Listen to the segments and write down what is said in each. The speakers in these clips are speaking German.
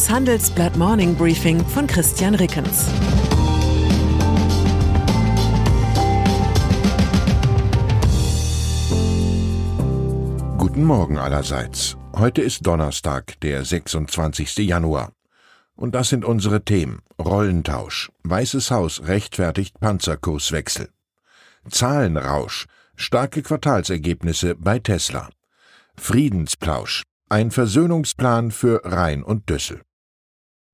Das Handelsblatt Morning Briefing von Christian Rickens. Guten Morgen allerseits. Heute ist Donnerstag, der 26. Januar. Und das sind unsere Themen. Rollentausch. Weißes Haus rechtfertigt Panzerkurswechsel. Zahlenrausch. Starke Quartalsergebnisse bei Tesla. Friedensplausch. Ein Versöhnungsplan für Rhein und Düssel.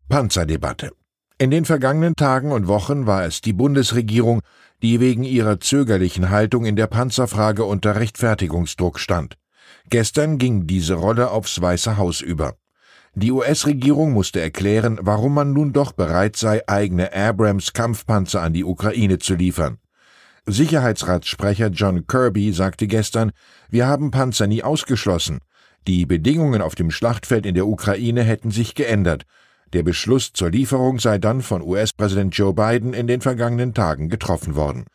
Panzerdebatte. In den vergangenen Tagen und Wochen war es die Bundesregierung, die wegen ihrer zögerlichen Haltung in der Panzerfrage unter Rechtfertigungsdruck stand. Gestern ging diese Rolle aufs Weiße Haus über. Die US-Regierung musste erklären, warum man nun doch bereit sei, eigene Abrams Kampfpanzer an die Ukraine zu liefern. Sicherheitsratssprecher John Kirby sagte gestern, wir haben Panzer nie ausgeschlossen. Die Bedingungen auf dem Schlachtfeld in der Ukraine hätten sich geändert. Der Beschluss zur Lieferung sei dann von US-Präsident Joe Biden in den vergangenen Tagen getroffen worden.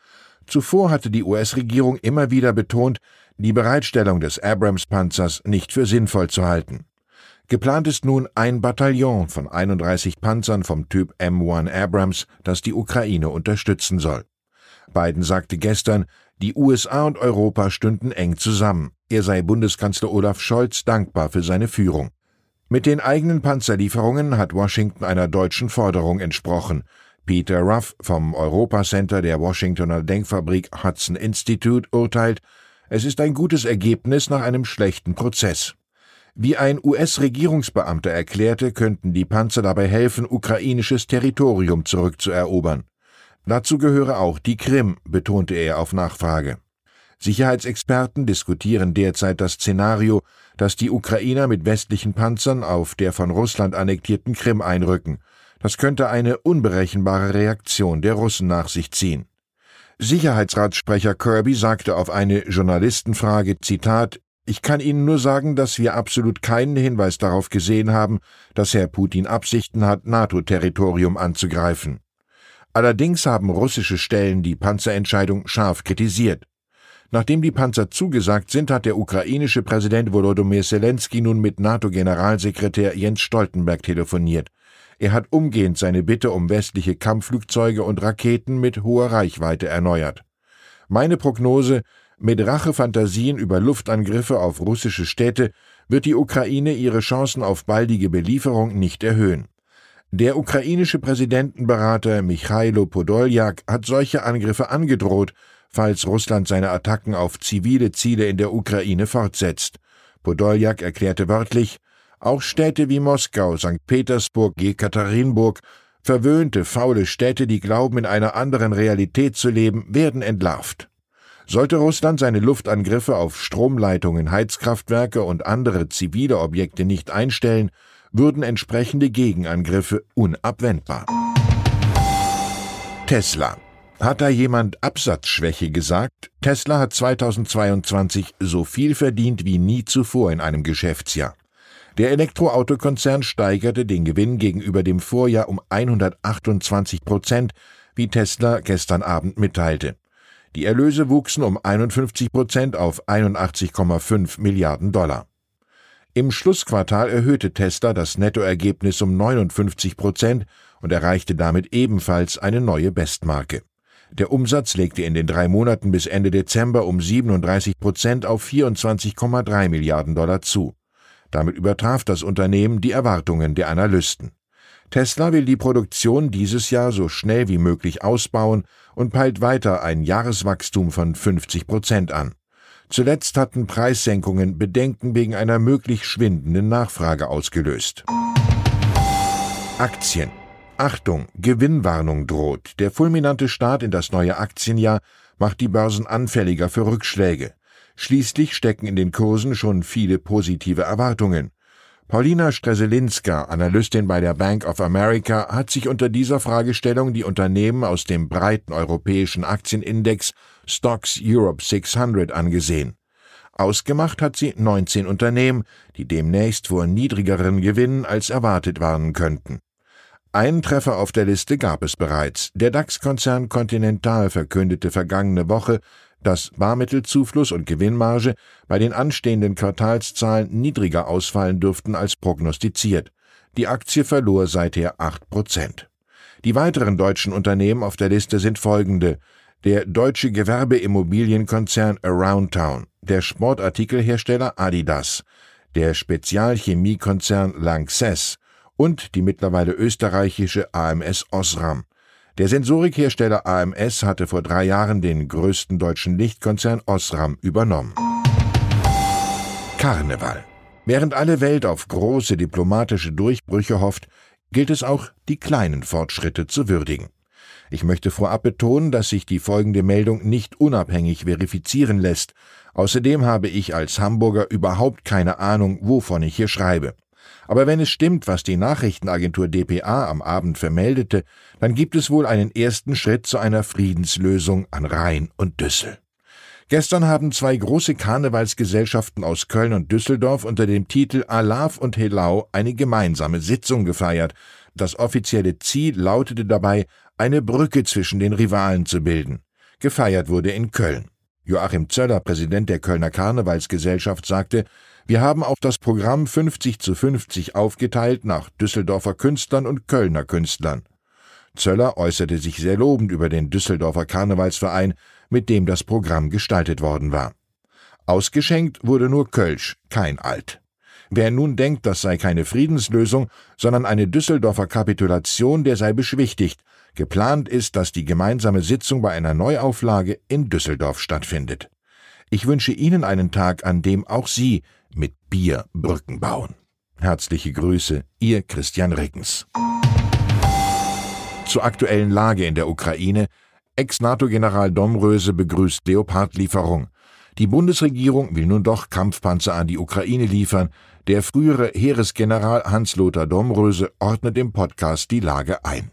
Zuvor hatte die US-Regierung immer wieder betont, die Bereitstellung des Abrams-Panzers nicht für sinnvoll zu halten. Geplant ist nun ein Bataillon von 31 Panzern vom Typ M1 Abrams, das die Ukraine unterstützen soll. Biden sagte gestern, die USA und Europa stünden eng zusammen. Er sei Bundeskanzler Olaf Scholz dankbar für seine Führung. Mit den eigenen Panzerlieferungen hat Washington einer deutschen Forderung entsprochen. Peter Ruff vom Europa Center der Washingtoner Denkfabrik Hudson Institute urteilt, es ist ein gutes Ergebnis nach einem schlechten Prozess. Wie ein US-Regierungsbeamter erklärte, könnten die Panzer dabei helfen, ukrainisches Territorium zurückzuerobern. Dazu gehöre auch die Krim, betonte er auf Nachfrage. Sicherheitsexperten diskutieren derzeit das Szenario, dass die Ukrainer mit westlichen Panzern auf der von Russland annektierten Krim einrücken. Das könnte eine unberechenbare Reaktion der Russen nach sich ziehen. Sicherheitsratssprecher Kirby sagte auf eine Journalistenfrage, Zitat, ich kann Ihnen nur sagen, dass wir absolut keinen Hinweis darauf gesehen haben, dass Herr Putin Absichten hat, NATO-Territorium anzugreifen. Allerdings haben russische Stellen die Panzerentscheidung scharf kritisiert. Nachdem die Panzer zugesagt sind, hat der ukrainische Präsident Volodymyr Zelensky nun mit NATO-Generalsekretär Jens Stoltenberg telefoniert. Er hat umgehend seine Bitte um westliche Kampfflugzeuge und Raketen mit hoher Reichweite erneuert. Meine Prognose, mit Rachefantasien über Luftangriffe auf russische Städte wird die Ukraine ihre Chancen auf baldige Belieferung nicht erhöhen. Der ukrainische Präsidentenberater Michailo Podoljak hat solche Angriffe angedroht, falls Russland seine Attacken auf zivile Ziele in der Ukraine fortsetzt. Podoljak erklärte wörtlich, auch Städte wie Moskau, St. Petersburg, Jekaterinburg, verwöhnte, faule Städte, die glauben, in einer anderen Realität zu leben, werden entlarvt. Sollte Russland seine Luftangriffe auf Stromleitungen, Heizkraftwerke und andere zivile Objekte nicht einstellen, würden entsprechende Gegenangriffe unabwendbar. Tesla. Hat da jemand Absatzschwäche gesagt? Tesla hat 2022 so viel verdient wie nie zuvor in einem Geschäftsjahr. Der Elektroautokonzern steigerte den Gewinn gegenüber dem Vorjahr um 128 Prozent, wie Tesla gestern Abend mitteilte. Die Erlöse wuchsen um 51 Prozent auf 81,5 Milliarden Dollar. Im Schlussquartal erhöhte Tesla das Nettoergebnis um 59 Prozent und erreichte damit ebenfalls eine neue Bestmarke. Der Umsatz legte in den drei Monaten bis Ende Dezember um 37 Prozent auf 24,3 Milliarden Dollar zu. Damit übertraf das Unternehmen die Erwartungen der Analysten. Tesla will die Produktion dieses Jahr so schnell wie möglich ausbauen und peilt weiter ein Jahreswachstum von 50 Prozent an. Zuletzt hatten Preissenkungen Bedenken wegen einer möglich schwindenden Nachfrage ausgelöst. Aktien. Achtung, Gewinnwarnung droht. Der fulminante Start in das neue Aktienjahr macht die Börsen anfälliger für Rückschläge. Schließlich stecken in den Kursen schon viele positive Erwartungen. Paulina Streselinska, Analystin bei der Bank of America, hat sich unter dieser Fragestellung die Unternehmen aus dem breiten europäischen Aktienindex Stocks Europe 600 angesehen. Ausgemacht hat sie 19 Unternehmen, die demnächst vor niedrigeren Gewinnen als erwartet warnen könnten. Einen Treffer auf der Liste gab es bereits. Der DAX-Konzern Continental verkündete vergangene Woche, dass Barmittelzufluss und Gewinnmarge bei den anstehenden Quartalszahlen niedriger ausfallen dürften als prognostiziert. Die Aktie verlor seither 8 Prozent. Die weiteren deutschen Unternehmen auf der Liste sind folgende: der deutsche Gewerbeimmobilienkonzern Aroundtown, der Sportartikelhersteller Adidas, der Spezialchemiekonzern Lanxess und die mittlerweile österreichische AMS Osram. Der Sensorikhersteller AMS hatte vor drei Jahren den größten deutschen Lichtkonzern Osram übernommen. Karneval. Während alle Welt auf große diplomatische Durchbrüche hofft, gilt es auch, die kleinen Fortschritte zu würdigen. Ich möchte vorab betonen, dass sich die folgende Meldung nicht unabhängig verifizieren lässt. Außerdem habe ich als Hamburger überhaupt keine Ahnung, wovon ich hier schreibe. Aber wenn es stimmt, was die Nachrichtenagentur dpa am Abend vermeldete, dann gibt es wohl einen ersten Schritt zu einer Friedenslösung an Rhein und Düssel. Gestern haben zwei große Karnevalsgesellschaften aus Köln und Düsseldorf unter dem Titel Alav und Helau eine gemeinsame Sitzung gefeiert. Das offizielle Ziel lautete dabei, eine Brücke zwischen den Rivalen zu bilden. Gefeiert wurde in Köln. Joachim Zöller, Präsident der Kölner Karnevalsgesellschaft, sagte, wir haben auch das Programm 50 zu 50 aufgeteilt nach Düsseldorfer Künstlern und Kölner Künstlern. Zöller äußerte sich sehr lobend über den Düsseldorfer Karnevalsverein, mit dem das Programm gestaltet worden war. Ausgeschenkt wurde nur Kölsch, kein Alt. Wer nun denkt, das sei keine Friedenslösung, sondern eine Düsseldorfer Kapitulation, der sei beschwichtigt. Geplant ist, dass die gemeinsame Sitzung bei einer Neuauflage in Düsseldorf stattfindet. Ich wünsche Ihnen einen Tag, an dem auch Sie mit Bier Brücken bauen. Herzliche Grüße, Ihr Christian Rickens. Zur aktuellen Lage in der Ukraine. Ex-NATO-General Domröse begrüßt Leopard-Lieferung. Die Bundesregierung will nun doch Kampfpanzer an die Ukraine liefern. Der frühere Heeresgeneral Hans-Lothar Domröse ordnet im Podcast die Lage ein.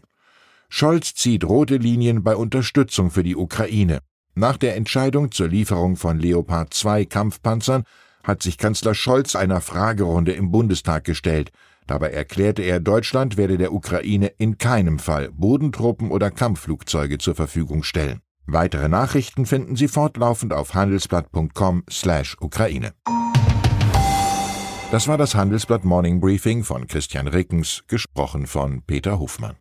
Scholz zieht rote Linien bei Unterstützung für die Ukraine. Nach der Entscheidung zur Lieferung von Leopard 2 Kampfpanzern hat sich Kanzler Scholz einer Fragerunde im Bundestag gestellt. Dabei erklärte er, Deutschland werde der Ukraine in keinem Fall Bodentruppen oder Kampfflugzeuge zur Verfügung stellen. Weitere Nachrichten finden Sie fortlaufend auf handelsblatt.com/ukraine. Das war das Handelsblatt Morning Briefing von Christian Rickens, gesprochen von Peter Hofmann.